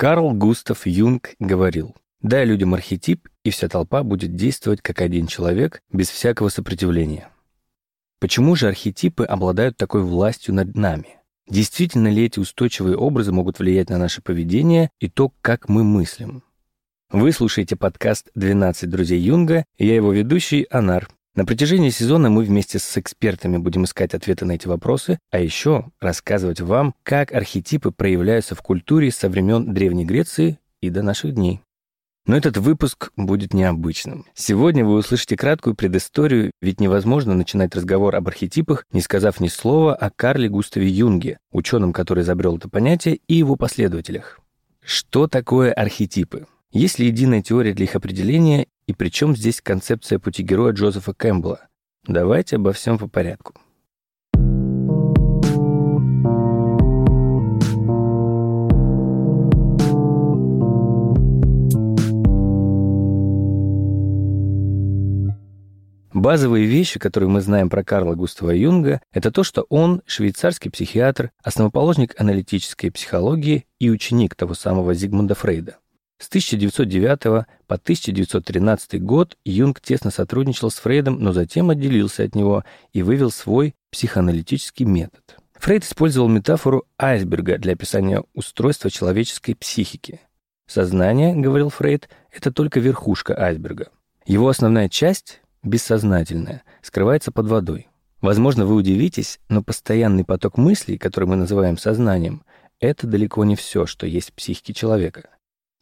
Карл Густав Юнг говорил, «Дай людям архетип, и вся толпа будет действовать как один человек, без всякого сопротивления». Почему же архетипы обладают такой властью над нами? Действительно ли эти устойчивые образы могут влиять на наше поведение и то, как мы мыслим? Вы слушаете подкаст «12 друзей Юнга», и я его ведущий Анар. На протяжении сезона мы вместе с экспертами будем искать ответы на эти вопросы, а еще рассказывать вам, как архетипы проявляются в культуре со времен Древней Греции и до наших дней. Но этот выпуск будет необычным. Сегодня вы услышите краткую предысторию, ведь невозможно начинать разговор об архетипах, не сказав ни слова о Карле Густаве Юнге, ученом, который изобрел это понятие, и его последователях. Что такое архетипы? Есть ли единая теория для их определения и при чем здесь концепция пути героя Джозефа Кэмпбелла? Давайте обо всем по порядку. Базовые вещи, которые мы знаем про Карла Густава Юнга, это то, что он швейцарский психиатр, основоположник аналитической психологии и ученик того самого Зигмунда Фрейда. С 1909 по 1913 год Юнг тесно сотрудничал с Фрейдом, но затем отделился от него и вывел свой психоаналитический метод. Фрейд использовал метафору айсберга для описания устройства человеческой психики. Сознание, говорил Фрейд, это только верхушка айсберга. Его основная часть, бессознательная, скрывается под водой. Возможно, вы удивитесь, но постоянный поток мыслей, который мы называем сознанием, это далеко не все, что есть в психике человека.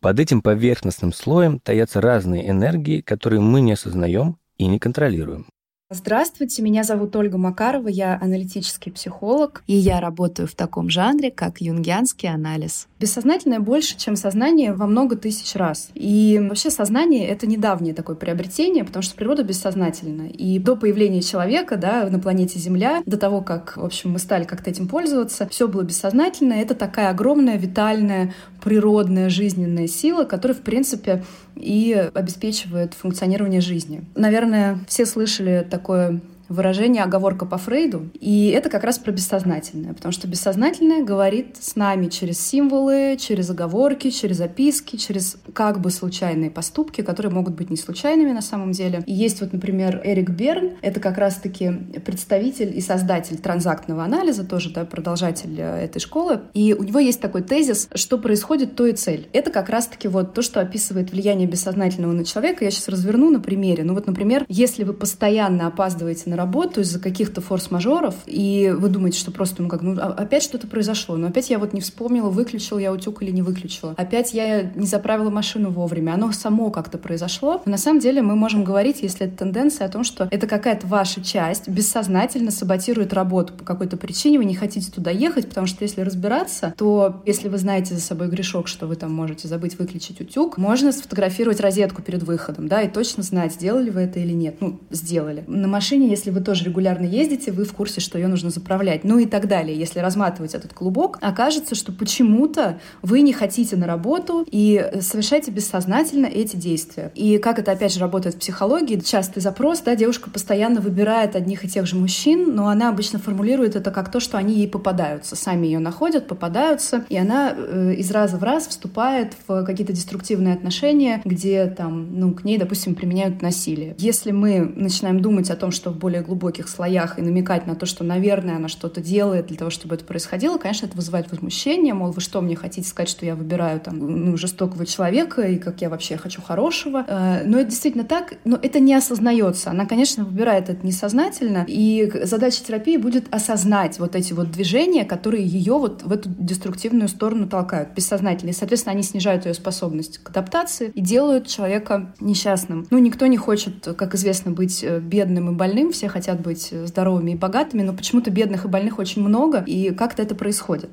Под этим поверхностным слоем таятся разные энергии, которые мы не осознаем и не контролируем. Здравствуйте, меня зовут Ольга Макарова, я аналитический психолог, и я работаю в таком жанре, как юнгианский анализ. Бессознательное больше, чем сознание во много тысяч раз. И вообще сознание — это недавнее такое приобретение, потому что природа бессознательна. И до появления человека да, на планете Земля, до того, как в общем, мы стали как-то этим пользоваться, все было бессознательно. Это такая огромная, витальная, природная, жизненная сила, которая, в принципе, и обеспечивает функционирование жизни. Наверное, все слышали такое выражение оговорка по Фрейду, и это как раз про бессознательное, потому что бессознательное говорит с нами через символы, через оговорки, через записки, через как бы случайные поступки, которые могут быть не случайными на самом деле. И есть вот, например, Эрик Берн, это как раз-таки представитель и создатель транзактного анализа, тоже да, продолжатель э, этой школы, и у него есть такой тезис, что происходит, то и цель. Это как раз-таки вот то, что описывает влияние бессознательного на человека. Я сейчас разверну на примере. Ну вот, например, если вы постоянно опаздываете на работу из-за каких-то форс-мажоров, и вы думаете, что просто, ну как, ну а, опять что-то произошло, но опять я вот не вспомнила, выключила я утюг или не выключила. Опять я не заправила машину вовремя. Оно само как-то произошло. Но на самом деле мы можем говорить, если это тенденция, о том, что это какая-то ваша часть бессознательно саботирует работу по какой-то причине, вы не хотите туда ехать, потому что если разбираться, то если вы знаете за собой грешок, что вы там можете забыть выключить утюг, можно сфотографировать розетку перед выходом, да, и точно знать, сделали вы это или нет. Ну, сделали. На машине, если вы тоже регулярно ездите, вы в курсе, что ее нужно заправлять. Ну и так далее. Если разматывать этот клубок, окажется, что почему-то вы не хотите на работу и совершаете бессознательно эти действия. И как это, опять же, работает в психологии, частый запрос, да, девушка постоянно выбирает одних и тех же мужчин, но она обычно формулирует это как то, что они ей попадаются. Сами ее находят, попадаются, и она э, из раза в раз вступает в какие-то деструктивные отношения, где там, ну, к ней, допустим, применяют насилие. Если мы начинаем думать о том, что в более более глубоких слоях и намекать на то, что, наверное, она что-то делает для того, чтобы это происходило, конечно, это вызывает возмущение, мол, вы что, мне хотите сказать, что я выбираю там, ну, жестокого человека, и как я вообще хочу хорошего. Э, но это действительно так, но это не осознается. Она, конечно, выбирает это несознательно, и задача терапии будет осознать вот эти вот движения, которые ее вот в эту деструктивную сторону толкают, бессознательно. И, соответственно, они снижают ее способность к адаптации и делают человека несчастным. Ну, никто не хочет, как известно, быть э, бедным и больным, все хотят быть здоровыми и богатыми, но почему-то бедных и больных очень много, и как-то это происходит.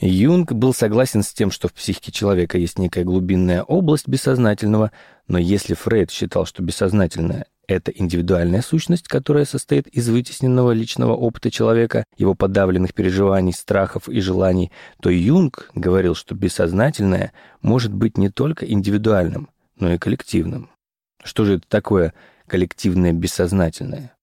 Юнг был согласен с тем, что в психике человека есть некая глубинная область бессознательного, но если Фрейд считал, что бессознательное — это индивидуальная сущность, которая состоит из вытесненного личного опыта человека, его подавленных переживаний, страхов и желаний, то Юнг говорил, что бессознательное может быть не только индивидуальным, но и коллективным. Что же это такое коллективное бессознательное?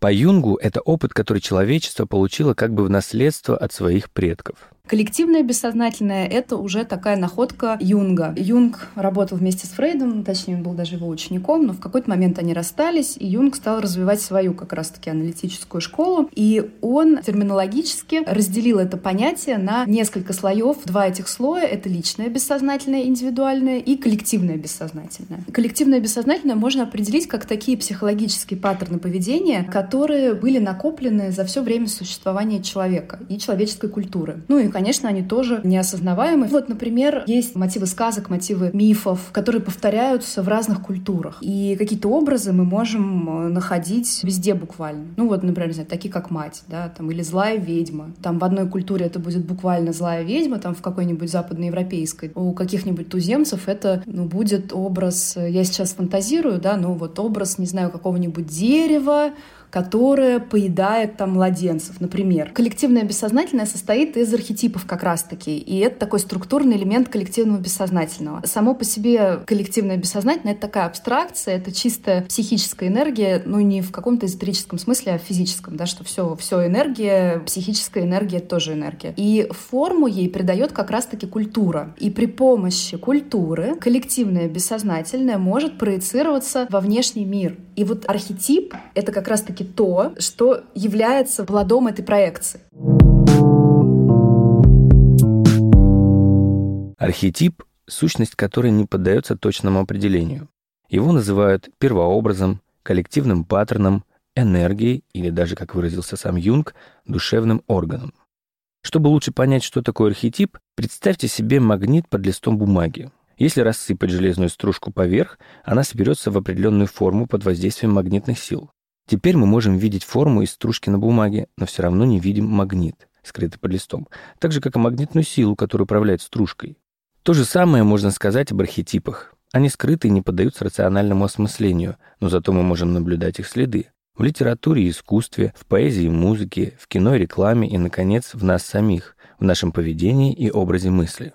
По Юнгу это опыт, который человечество получило как бы в наследство от своих предков. Коллективное бессознательное — это уже такая находка Юнга. Юнг работал вместе с Фрейдом, точнее, он был даже его учеником, но в какой-то момент они расстались, и Юнг стал развивать свою как раз-таки аналитическую школу, и он терминологически разделил это понятие на несколько слоев. Два этих слоя — это личное бессознательное, индивидуальное и коллективное бессознательное. Коллективное бессознательное можно определить как такие психологические паттерны поведения, которые были накоплены за все время существования человека и человеческой культуры. Ну и конечно, они тоже неосознаваемы. Вот, например, есть мотивы сказок, мотивы мифов, которые повторяются в разных культурах. И какие-то образы мы можем э, находить везде буквально. Ну вот, например, знаю, такие как мать, да, там, или злая ведьма. Там в одной культуре это будет буквально злая ведьма, там в какой-нибудь западноевропейской. У каких-нибудь туземцев это, ну, будет образ, э, я сейчас фантазирую, да, ну вот образ, не знаю, какого-нибудь дерева, которая поедает там младенцев, например. Коллективное бессознательное состоит из архетипов как раз-таки, и это такой структурный элемент коллективного бессознательного. Само по себе коллективное бессознательное — это такая абстракция, это чистая психическая энергия, ну не в каком-то эзотерическом смысле, а в физическом, да, что все, все энергия, психическая энергия — тоже энергия. И форму ей придает как раз-таки культура. И при помощи культуры коллективное бессознательное может проецироваться во внешний мир. И вот архетип — это как раз-таки то, что является плодом этой проекции. Архетип — сущность которой не поддается точному определению. Его называют первообразом, коллективным паттерном, энергией или даже, как выразился сам Юнг, душевным органом. Чтобы лучше понять, что такое архетип, представьте себе магнит под листом бумаги. Если рассыпать железную стружку поверх, она соберется в определенную форму под воздействием магнитных сил. Теперь мы можем видеть форму из стружки на бумаге, но все равно не видим магнит, скрытый под листом, так же, как и магнитную силу, которая управляет стружкой. То же самое можно сказать об архетипах. Они скрыты и не поддаются рациональному осмыслению, но зато мы можем наблюдать их следы. В литературе и искусстве, в поэзии и музыке, в кино и рекламе и, наконец, в нас самих, в нашем поведении и образе мысли.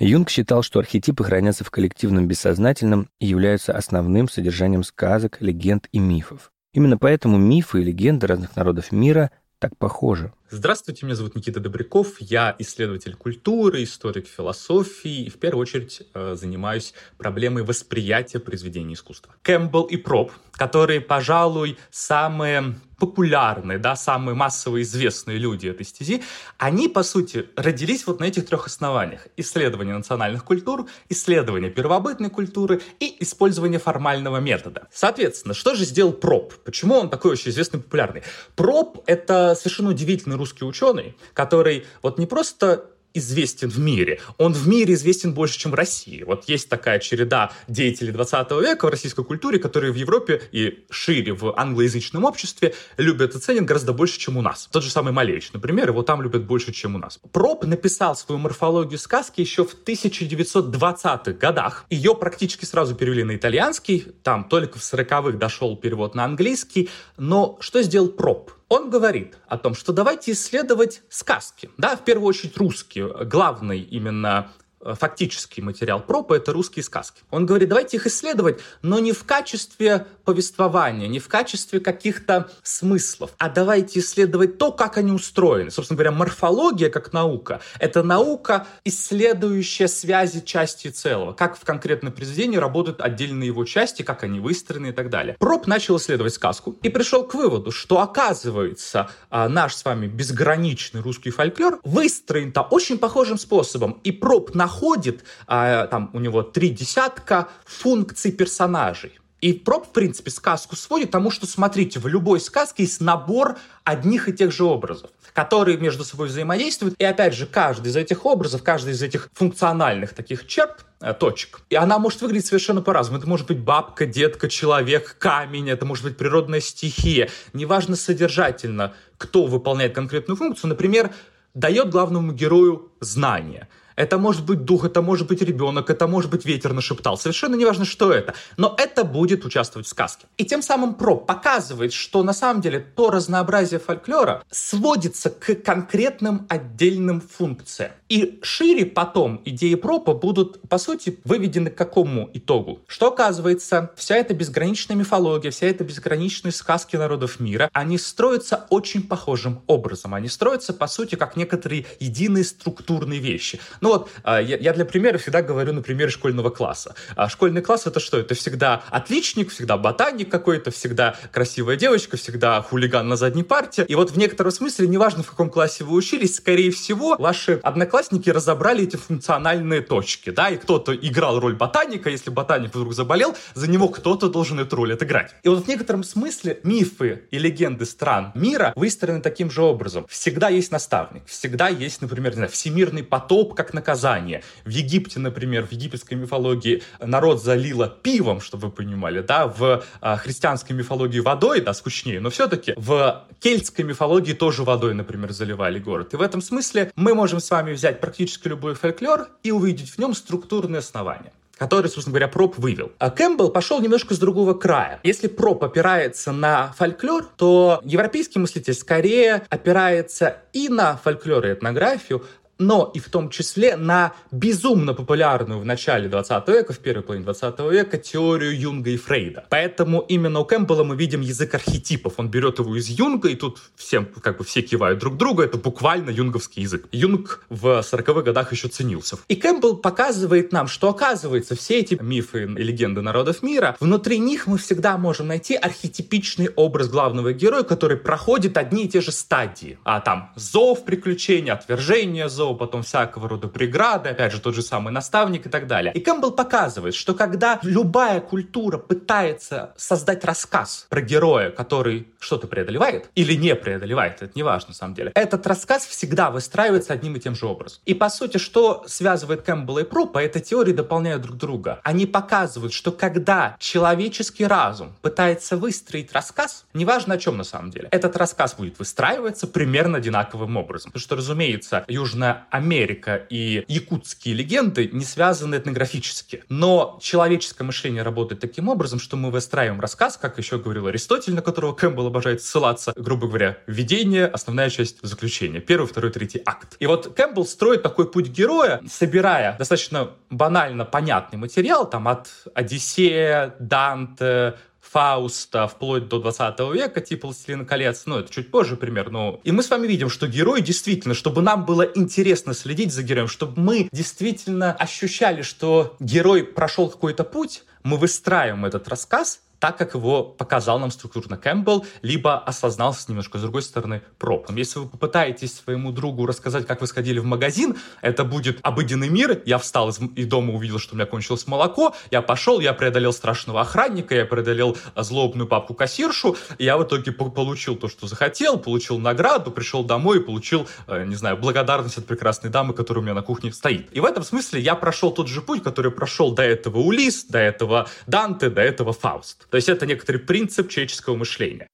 Юнг считал, что архетипы хранятся в коллективном бессознательном и являются основным содержанием сказок, легенд и мифов. Именно поэтому мифы и легенды разных народов мира так похожи. Здравствуйте, меня зовут Никита Добряков, я исследователь культуры, историк философии и в первую очередь э, занимаюсь проблемой восприятия произведений искусства. Кэмпбелл и Проб, которые, пожалуй, самые популярные, да, самые массово известные люди этой стези, они, по сути, родились вот на этих трех основаниях. Исследование национальных культур, исследование первобытной культуры и использование формального метода. Соответственно, что же сделал Проб? Почему он такой очень известный и популярный? Проб — это совершенно удивительный русский ученый, который вот не просто известен в мире. Он в мире известен больше, чем в России. Вот есть такая череда деятелей 20 века в российской культуре, которые в Европе и шире в англоязычном обществе любят и ценят гораздо больше, чем у нас. Тот же самый Малевич, например, его там любят больше, чем у нас. Проб написал свою морфологию сказки еще в 1920-х годах. Ее практически сразу перевели на итальянский, там только в 40-х дошел перевод на английский. Но что сделал Проб? Он говорит о том, что давайте исследовать сказки, да, в первую очередь русские, главный именно фактический материал пропа — это русские сказки. Он говорит, давайте их исследовать, но не в качестве повествования, не в качестве каких-то смыслов, а давайте исследовать то, как они устроены. Собственно говоря, морфология как наука — это наука, исследующая связи части целого, как в конкретном произведении работают отдельные его части, как они выстроены и так далее. Проб начал исследовать сказку и пришел к выводу, что оказывается а, наш с вами безграничный русский фольклор выстроен-то очень похожим способом. И Проб на находит, а, там у него три десятка функций персонажей. И Проб, в принципе, сказку сводит тому, что, смотрите, в любой сказке есть набор одних и тех же образов, которые между собой взаимодействуют. И, опять же, каждый из этих образов, каждый из этих функциональных таких черт, э, точек. И она может выглядеть совершенно по-разному. Это может быть бабка, детка, человек, камень, это может быть природная стихия. Неважно содержательно, кто выполняет конкретную функцию. Например, дает главному герою знания – Это может быть дух, это может быть ребенок, это может быть ветер нашептал. Совершенно неважно, что это. Но это будет участвовать в сказке. И тем самым проб показывает, что на самом деле то разнообразие фольклора сводится к конкретным отдельным функциям. И шире потом идеи пропа будут, по сути, выведены к какому итогу? Что оказывается, вся эта безграничная мифология, вся эта безграничные сказки народов мира, они строятся очень похожим образом. Они строятся, по сути, как некоторые единые структурные вещи. Ну вот, а, я для примера всегда говорю на примере школьного класса. А школьный класс это что? Это всегда отличник, всегда ботаник какой-то, всегда красивая девочка, всегда хулиган на задней парте. И вот в некотором смысле, неважно в каком классе вы учились, скорее всего, ваши одноклассники разобрали эти функциональные точки, да, и кто-то играл роль ботаника, если ботаник вдруг заболел, за него кто-то должен эту роль отыграть. И вот в некотором смысле мифы и легенды стран мира выстроены таким же образом. Всегда есть наставник, всегда есть, например, не знаю, всемирный потоп как наказание. В Египте, например, в египетской мифологии народ залило пивом, чтобы вы понимали, да, в а, христианской мифологии водой, да, скучнее, но все-таки в кельтской мифологии тоже водой, например, заливали город. И в этом смысле мы можем с вами взять практически любой фольклор и увидеть в нем структурные основания который, собственно говоря, Пропп вывел. А Кэмпбелл пошел немножко с другого края. Если Пропп опирается на фольклор, то европейский мыслитель скорее опирается и на фольклор и этнографию, но и в том числе на безумно популярную в начале 20 века, в первой половине 20 века, теорию Юнга и Фрейда. Поэтому именно у Кэмпбелла мы видим язык архетипов. Он берет его из Юнга, и тут всем, как бы все кивают друг другу, это буквально юнговский язык. Юнг в 40-х годах еще ценился. И Кэмпбелл показывает нам, что оказывается все эти мифы и легенды народов мира, внутри них мы всегда можем найти архетипичный образ главного героя, который проходит одни и те же стадии. А там зов приключения, отвержение зова, потом всякого рода преграды, опять же, тот же самый наставник и так далее. И Кэмпбелл показывает, что когда любая культура пытается создать рассказ про героя, который что-то преодолевает или не преодолевает, это не важно на самом деле, этот рассказ всегда выстраивается одним и тем же образом. И по сути, что связывает Кэмпбелла и Проппа, эти теории дополняют друг друга. Они показывают, что когда человеческий разум пытается выстроить рассказ, неважно о чем на самом деле, этот рассказ будет выстраиваться примерно одинаковым образом. Потому что, разумеется, Южная Америка и якутские легенды не связаны этнографически. Но человеческое мышление работает таким образом, что мы выстраиваем рассказ, как еще говорил Аристотель, на которого Кэмпбелл обожает ссылаться, грубо говоря, введение, основная часть, заключение. Первый, второй, третий акт. И вот Кэмпбелл строит такой путь героя, собирая достаточно банально понятный материал, там от Одиссея, Данте, Фауста вплоть до 20 века, типа «Властелина колец», ну, это чуть позже примерно. И мы с вами видим, что герой действительно, чтобы нам было интересно следить за героем, чтобы мы действительно ощущали, что герой прошел какой-то путь, мы выстраиваем этот рассказ, так, как его показал нам структурно Кэмпбелл, либо осознался немножко с другой стороны Пропп. Если вы попытаетесь своему другу рассказать, как вы сходили в магазин, это будет обыденный мир. Я встал из дома, увидел, что у меня кончилось молоко, я пошел, я преодолел страшного охранника, я преодолел злобную папку-кассиршу, я в итоге получил то, что захотел, получил награду, пришел домой и получил, э, не знаю, благодарность от прекрасной дамы, которая у меня на кухне стоит. И в этом смысле я прошел тот же путь, который прошел до этого Улис, до этого Данте, до этого Фауст. То есть это некоторый принцип человеческого мышления.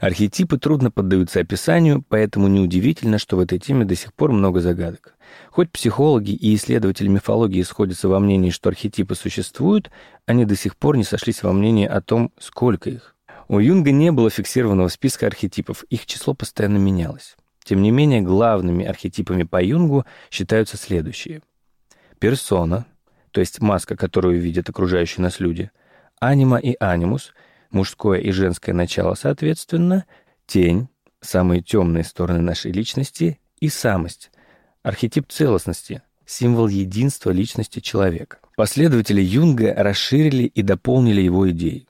Архетипы трудно поддаются описанию, поэтому неудивительно, что в этой теме до сих пор много загадок. Хоть психологи и исследователи мифологии сходятся во мнении, что архетипы существуют, они до сих пор не сошлись во мнении о том, сколько их. У Юнга не было фиксированного списка архетипов, их число постоянно менялось. Тем не менее, главными архетипами по Юнгу считаются следующие. Персона, то есть маска, которую видят окружающие нас люди, анима и анимус, мужское и женское начало соответственно, тень, самые темные стороны нашей личности, и самость, архетип целостности, символ единства личности человека. Последователи Юнга расширили и дополнили его идеи.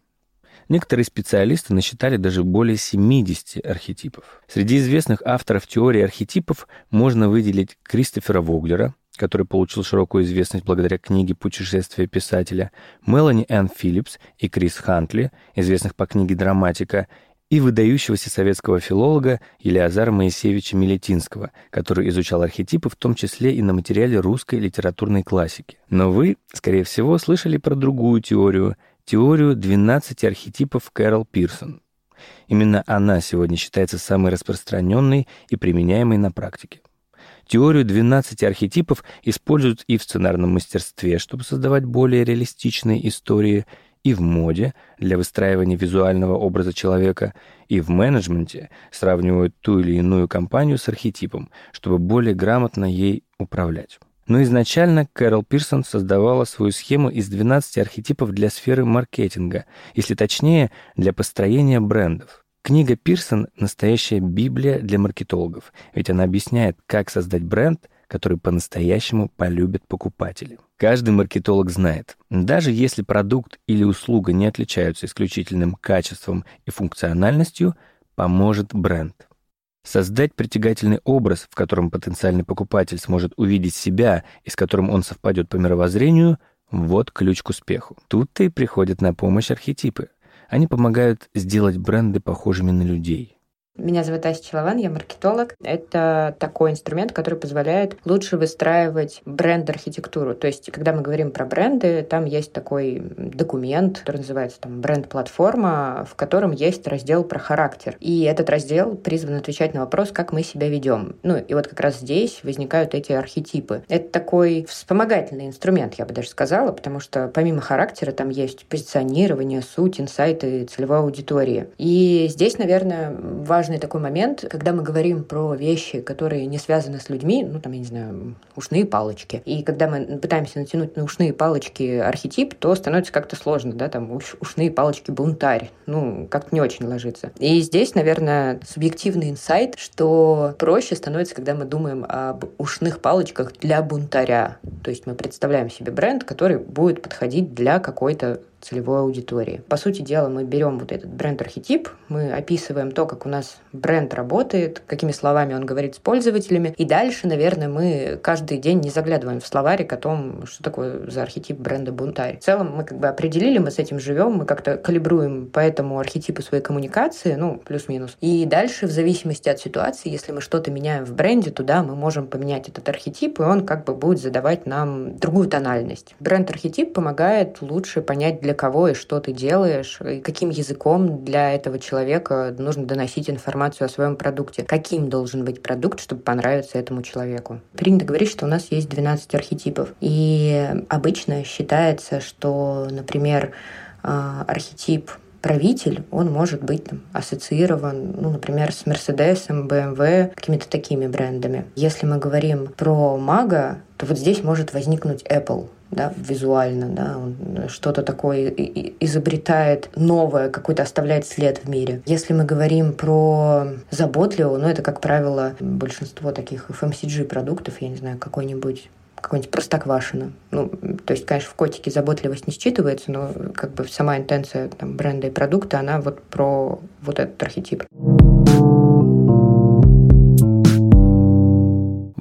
Некоторые специалисты насчитали даже более 70 архетипов. Среди известных авторов теории архетипов можно выделить Кристофера Воглера, который получил широкую известность благодаря книге «Путешествие писателя», Мелани Энн Филлипс и Крис Хантли, известных по книге «Драматика», и выдающегося советского филолога Елеазара Моисеевича Милетинского, который изучал архетипы, в том числе и на материале русской литературной классики. Но вы, скорее всего, слышали про другую теорию, теорию 12 архетипов Кэрол Пирсон. Именно она сегодня считается самой распространенной и применяемой на практике. Теорию 12 архетипов используют и в сценарном мастерстве, чтобы создавать более реалистичные истории, и в моде для выстраивания визуального образа человека, и в менеджменте сравнивают ту или иную компанию с архетипом, чтобы более грамотно ей управлять. Но изначально Кэрол Пирсон создавала свою схему из 12 архетипов для сферы маркетинга, если точнее, для построения брендов. Книга Пирсон — настоящая библия для маркетологов, ведь она объясняет, как создать бренд, который по-настоящему полюбят покупатели. Каждый маркетолог знает, даже если продукт или услуга не отличаются исключительным качеством и функциональностью, поможет бренд. Создать притягательный образ, в котором потенциальный покупатель сможет увидеть себя и с которым он совпадет по мировоззрению — вот ключ к успеху. Тут-то и приходят на помощь архетипы. Они помогают сделать бренды похожими на людей — меня зовут Ася Челован, я маркетолог. Это такой инструмент, который позволяет лучше выстраивать бренд-архитектуру. То есть, когда мы говорим про бренды, там есть такой документ, который называется там бренд-платформа, в котором есть раздел про характер. И этот раздел призван отвечать на вопрос, как мы себя ведем. Ну, и вот как раз здесь возникают эти архетипы. Это такой вспомогательный инструмент, я бы даже сказала, потому что помимо характера там есть позиционирование, суть, инсайты целевой аудитории. И здесь, наверное, важно важный такой момент, когда мы говорим про вещи, которые не связаны с людьми, ну, там, я не знаю, ушные палочки. И когда мы пытаемся натянуть на ушные палочки архетип, то становится как-то сложно, да, там, уш, ушные палочки бунтарь. Ну, как-то не очень ложится. И здесь, наверное, субъективный инсайт, что проще становится, когда мы думаем об ушных палочках для бунтаря. То есть мы представляем себе бренд, который будет подходить для какой-то целевой аудитории. По сути дела, мы берем вот этот бренд-архетип, мы описываем то, как у нас бренд работает, какими словами он говорит с пользователями, и дальше, наверное, мы каждый день не заглядываем в словарик о том, что такое за архетип бренда бунтарь. В целом мы как бы определили, мы с этим живем, мы как-то калибруем по этому архетипу своей коммуникации, ну, плюс-минус. И дальше, в зависимости от ситуации, если мы что-то меняем в бренде, туда мы можем поменять этот архетип, и он как бы будет задавать нам другую тональность. Бренд-архетип помогает лучше понять, для для кого и что ты делаешь, и каким языком для этого человека нужно доносить информацию о своем продукте, каким должен быть продукт, чтобы понравиться этому человеку. Принято говорить, что у нас есть 12 архетипов, и обычно считается, что, например, а, архетип правитель, он может быть там, ассоциирован, ну, например, с Мерседесом, BMW, какими-то такими брендами. Если мы говорим про мага, то вот здесь может возникнуть Apple, да, визуально, да, он что-то такое изобретает новое, какой-то оставляет след в мире. Если мы говорим про заботливого, ну, это, как правило, большинство таких FMCG продуктов, я не знаю, какой-нибудь какой-нибудь простоквашино. Ну, то есть, конечно, в котике заботливость не считывается, но как бы сама интенция там, бренда и продукта, она вот про вот этот архетип.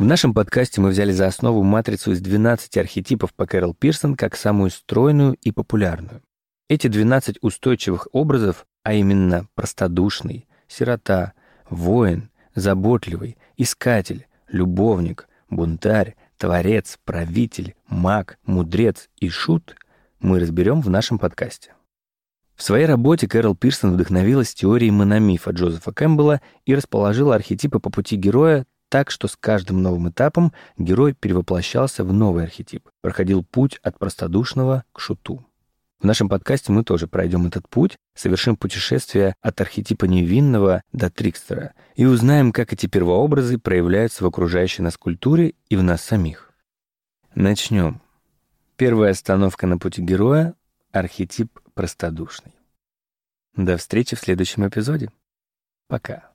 Нашем подкасте мы взяли за основу матрицу из 12 архетипов по Кэрол Пирсон как самую стройную и популярную. Эти 12 устойчивых образов, а именно простодушный, сирота, воин, заботливый, искатель, любовник, бунтарь, творец, правитель, маг, мудрец и шут мы разберем в нашем подкасте. В своей работе Кэрол Пирсон вдохновилась теорией мономифа Джозефа Кэмпбелла и расположила архетипы по пути героя так, что с каждым новым этапом герой перевоплощался в новый архетип, проходил путь от простодушного к шуту. В нашем подкасте мы тоже пройдем этот путь, совершим путешествие от архетипа невинного до трикстера и узнаем, как эти первообразы проявляются в окружающей нас культуре и в нас самих. Начнем. Первая остановка на пути героя — архетип простодушный. До встречи в следующем эпизоде. Пока.